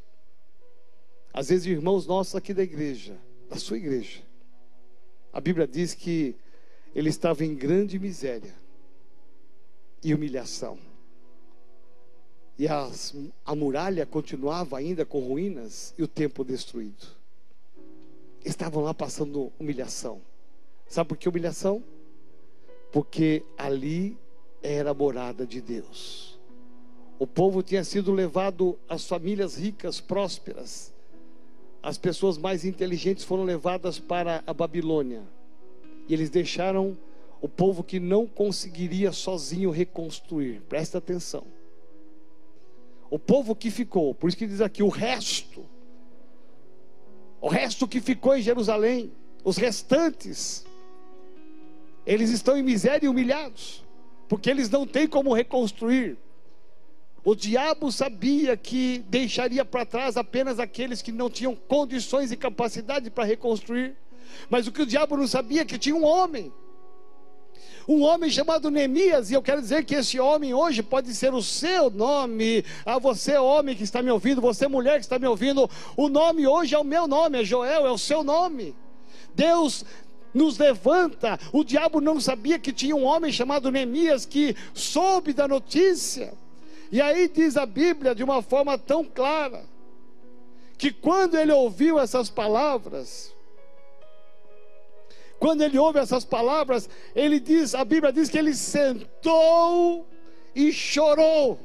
S1: Às vezes, irmãos nossos aqui da igreja, da sua igreja, a Bíblia diz que ele estava em grande miséria e humilhação. E as, a muralha continuava ainda com ruínas e o templo destruído. Estavam lá passando humilhação. Sabe por que humilhação? Porque ali era a morada de Deus. O povo tinha sido levado, as famílias ricas, prósperas, as pessoas mais inteligentes foram levadas para a Babilônia. E eles deixaram o povo que não conseguiria sozinho reconstruir. Presta atenção. O povo que ficou, por isso que diz aqui o resto. O resto que ficou em Jerusalém, os restantes, eles estão em miséria e humilhados, porque eles não têm como reconstruir. O diabo sabia que deixaria para trás apenas aqueles que não tinham condições e capacidade para reconstruir. Mas o que o diabo não sabia é que tinha um homem Um homem chamado Neemias, e eu quero dizer que esse homem hoje pode ser o seu nome. A ah, você, homem que está me ouvindo, você, mulher que está me ouvindo, o nome hoje é o meu nome, é Joel, é o seu nome. Deus nos levanta. O diabo não sabia que tinha um homem chamado Neemias que soube da notícia. E aí diz a Bíblia de uma forma tão clara que quando ele ouviu essas palavras, quando ele ouve essas palavras, ele diz, a Bíblia diz que ele sentou e chorou.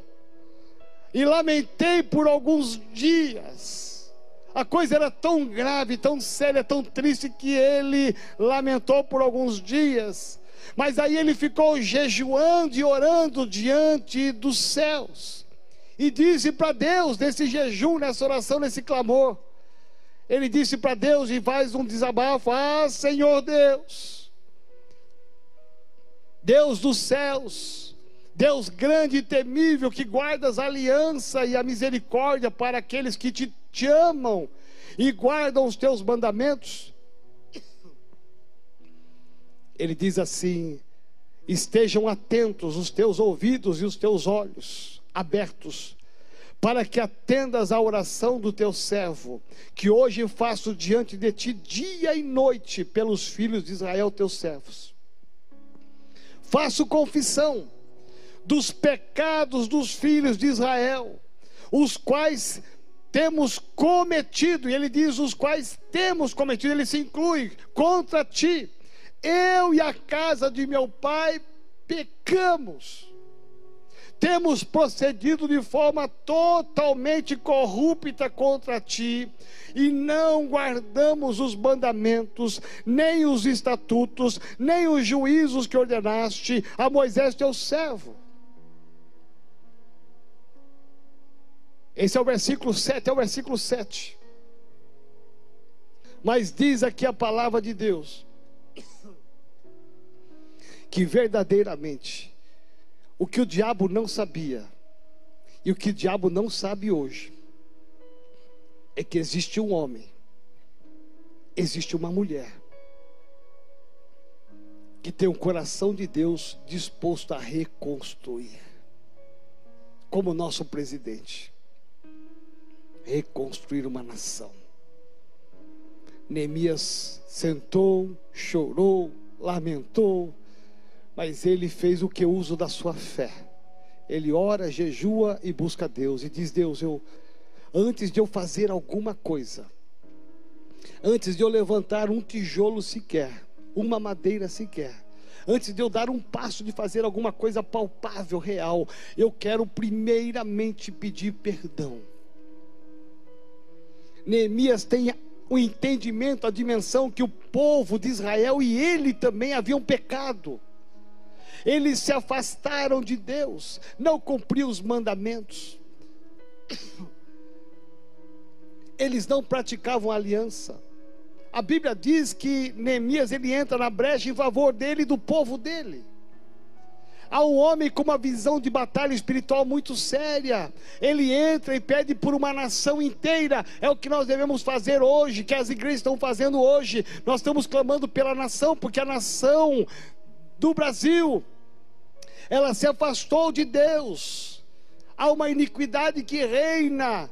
S1: E lamentei por alguns dias. A coisa era tão grave, tão séria, tão triste que ele lamentou por alguns dias. Mas aí ele ficou jejuando e orando diante dos céus. E disse para Deus, nesse jejum, nessa oração, nesse clamor: ele disse para Deus e faz um desabafo: Ah, Senhor Deus, Deus dos céus, Deus grande e temível, que guardas a aliança e a misericórdia para aqueles que te, te amam e guardam os teus mandamentos. Ele diz assim: estejam atentos os teus ouvidos e os teus olhos abertos para que atendas à oração do teu servo, que hoje faço diante de ti dia e noite pelos filhos de Israel, teus servos. Faço confissão dos pecados dos filhos de Israel, os quais temos cometido, e ele diz os quais temos cometido, ele se inclui contra ti. Eu e a casa de meu pai pecamos temos procedido de forma totalmente corrupta contra ti e não guardamos os mandamentos, nem os estatutos, nem os juízos que ordenaste a Moisés teu servo. Esse é o versículo 7, é o versículo 7. Mas diz aqui a palavra de Deus que verdadeiramente o que o diabo não sabia, e o que o diabo não sabe hoje, é que existe um homem, existe uma mulher, que tem um coração de Deus disposto a reconstruir, como nosso presidente, reconstruir uma nação. Neemias sentou, chorou, lamentou, mas ele fez o que uso da sua fé. Ele ora, jejua e busca Deus e diz: Deus, eu antes de eu fazer alguma coisa, antes de eu levantar um tijolo sequer, uma madeira sequer, antes de eu dar um passo de fazer alguma coisa palpável, real, eu quero primeiramente pedir perdão. Neemias tem o entendimento, a dimensão que o povo de Israel e ele também haviam pecado eles se afastaram de Deus, não cumpriam os mandamentos, eles não praticavam aliança. A Bíblia diz que Neemias ele entra na brecha em favor dele e do povo dele. Há um homem com uma visão de batalha espiritual muito séria. Ele entra e pede por uma nação inteira. É o que nós devemos fazer hoje, que as igrejas estão fazendo hoje. Nós estamos clamando pela nação, porque a nação do Brasil ela se afastou de Deus. Há uma iniquidade que reina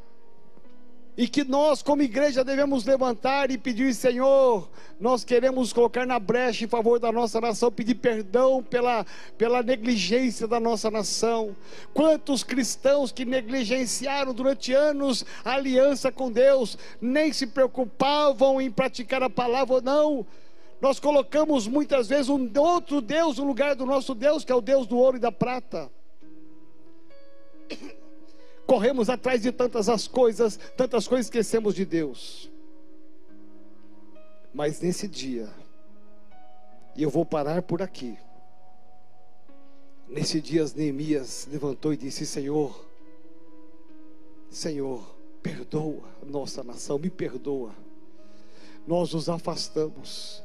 S1: e que nós, como igreja, devemos levantar e pedir: Senhor, nós queremos colocar na brecha em favor da nossa nação, pedir perdão pela, pela negligência da nossa nação. Quantos cristãos que negligenciaram durante anos a aliança com Deus, nem se preocupavam em praticar a palavra, não nós colocamos muitas vezes um outro Deus no lugar do nosso Deus, que é o Deus do ouro e da prata. *coughs* Corremos atrás de tantas as coisas, tantas coisas esquecemos de Deus. Mas nesse dia, e eu vou parar por aqui. Nesse dia, Neemias levantou e disse: Senhor, Senhor, perdoa a nossa nação, me perdoa. Nós nos afastamos,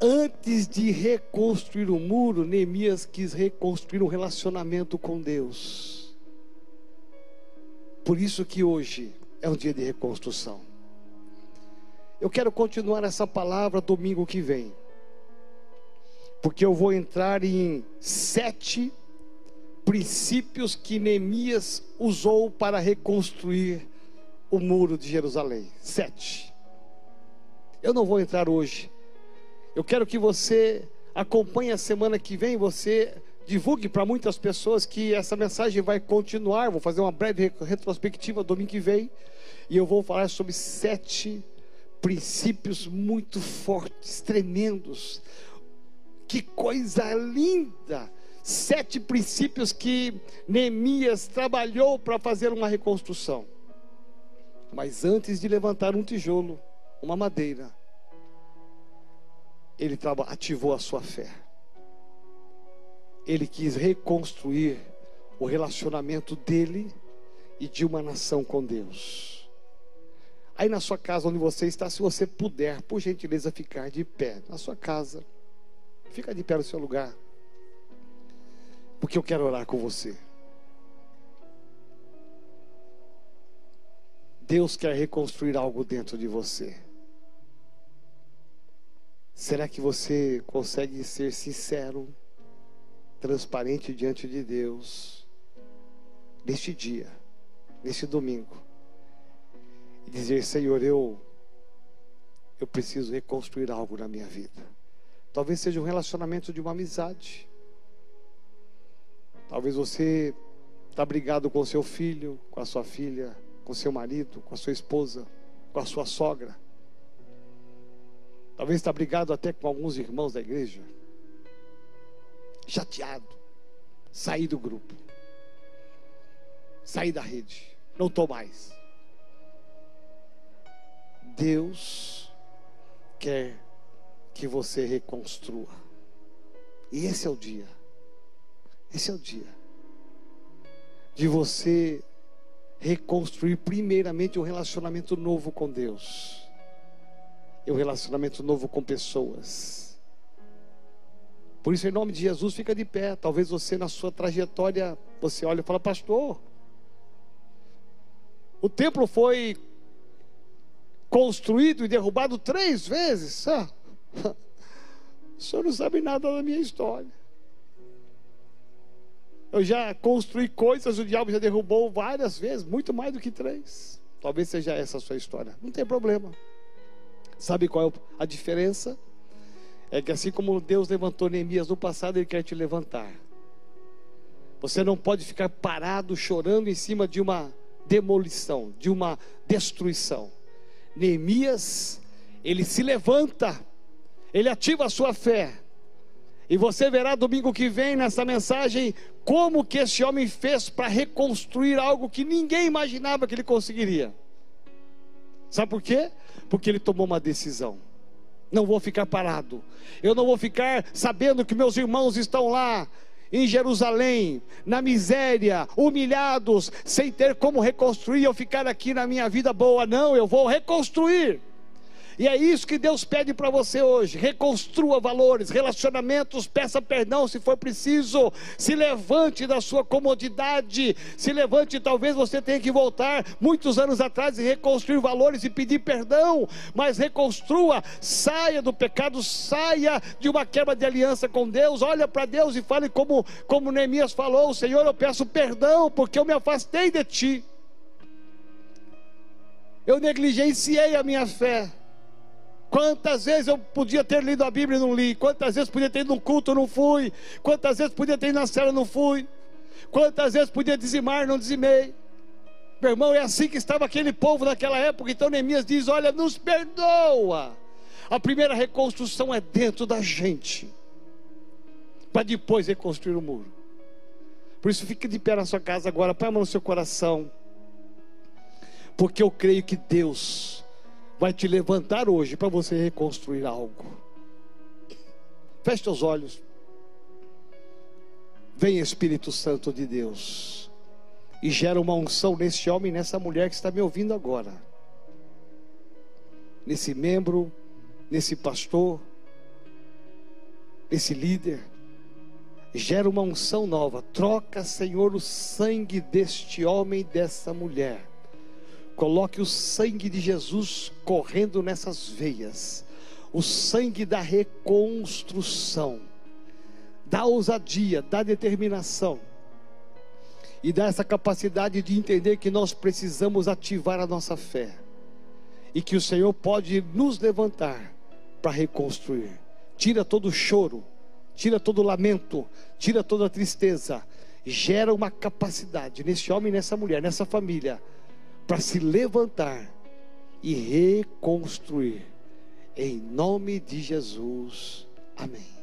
S1: Antes de reconstruir o muro, Neemias quis reconstruir um relacionamento com Deus. Por isso que hoje é um dia de reconstrução. Eu quero continuar essa palavra domingo que vem. porque eu vou entrar em sete princípios que Neemias usou para reconstruir o muro de Jerusalém. Sete. Eu não vou entrar hoje. Eu quero que você acompanhe a semana que vem, você divulgue para muitas pessoas que essa mensagem vai continuar. Vou fazer uma breve retrospectiva domingo que vem. E eu vou falar sobre sete princípios muito fortes, tremendos. Que coisa linda! Sete princípios que Neemias trabalhou para fazer uma reconstrução. Mas antes de levantar um tijolo, uma madeira, ele ativou a sua fé. Ele quis reconstruir o relacionamento dele e de uma nação com Deus. Aí na sua casa onde você está, se você puder, por gentileza, ficar de pé na sua casa, fica de pé no seu lugar, porque eu quero orar com você. Deus quer reconstruir algo dentro de você. Será que você consegue ser sincero, transparente diante de Deus, neste dia, neste domingo, e dizer: Senhor, eu, eu preciso reconstruir algo na minha vida? Talvez seja um relacionamento de uma amizade. Talvez você está brigado com seu filho, com a sua filha com seu marido, com a sua esposa, com a sua sogra. Talvez está brigado até com alguns irmãos da igreja. Chateado. Sair do grupo. Sair da rede. Não estou mais. Deus quer que você reconstrua. E esse é o dia. Esse é o dia de você reconstruir primeiramente um relacionamento novo com Deus. E um relacionamento novo com pessoas. Por isso, em nome de Jesus, fica de pé. Talvez você, na sua trajetória, você olhe e fala, pastor, o templo foi construído e derrubado três vezes. Ah, *laughs* o senhor não sabe nada da minha história. Eu já construí coisas, o diabo já derrubou várias vezes, muito mais do que três. Talvez seja essa a sua história. Não tem problema. Sabe qual é a diferença? É que assim como Deus levantou Neemias no passado, Ele quer te levantar. Você não pode ficar parado chorando em cima de uma demolição, de uma destruição. Neemias, ele se levanta, ele ativa a sua fé, e você verá domingo que vem nessa mensagem como que esse homem fez para reconstruir algo que ninguém imaginava que ele conseguiria. Sabe por quê? Porque ele tomou uma decisão. Não vou ficar parado. Eu não vou ficar sabendo que meus irmãos estão lá em Jerusalém, na miséria, humilhados, sem ter como reconstruir, eu ficar aqui na minha vida boa. Não, eu vou reconstruir. E é isso que Deus pede para você hoje. Reconstrua valores, relacionamentos, peça perdão se for preciso. Se levante da sua comodidade. Se levante, talvez você tenha que voltar muitos anos atrás e reconstruir valores e pedir perdão. Mas reconstrua, saia do pecado, saia de uma quebra de aliança com Deus. Olha para Deus e fale como, como Neemias falou: Senhor, eu peço perdão porque eu me afastei de ti. Eu negligenciei a minha fé. Quantas vezes eu podia ter lido a Bíblia e não li? Quantas vezes podia ter ido num culto e não fui? Quantas vezes podia ter ido na cela e não fui? Quantas vezes podia dizimar e não dizimei? Meu irmão, é assim que estava aquele povo naquela época. Então Neemias diz: Olha, nos perdoa. A primeira reconstrução é dentro da gente, para depois reconstruir o muro. Por isso, fique de pé na sua casa agora, põe a mão no seu coração, porque eu creio que Deus vai te levantar hoje para você reconstruir algo. Feche os olhos. Vem Espírito Santo de Deus e gera uma unção nesse homem nessa mulher que está me ouvindo agora. Nesse membro, nesse pastor, nesse líder. Gera uma unção nova. Troca, Senhor, o sangue deste homem e dessa mulher Coloque o sangue de Jesus correndo nessas veias, o sangue da reconstrução, dá ousadia, dá determinação. E dá essa capacidade de entender que nós precisamos ativar a nossa fé. E que o Senhor pode nos levantar para reconstruir. Tira todo o choro, tira todo o lamento, tira toda a tristeza, gera uma capacidade nesse homem, nessa mulher, nessa família, para se levantar e reconstruir. Em nome de Jesus. Amém.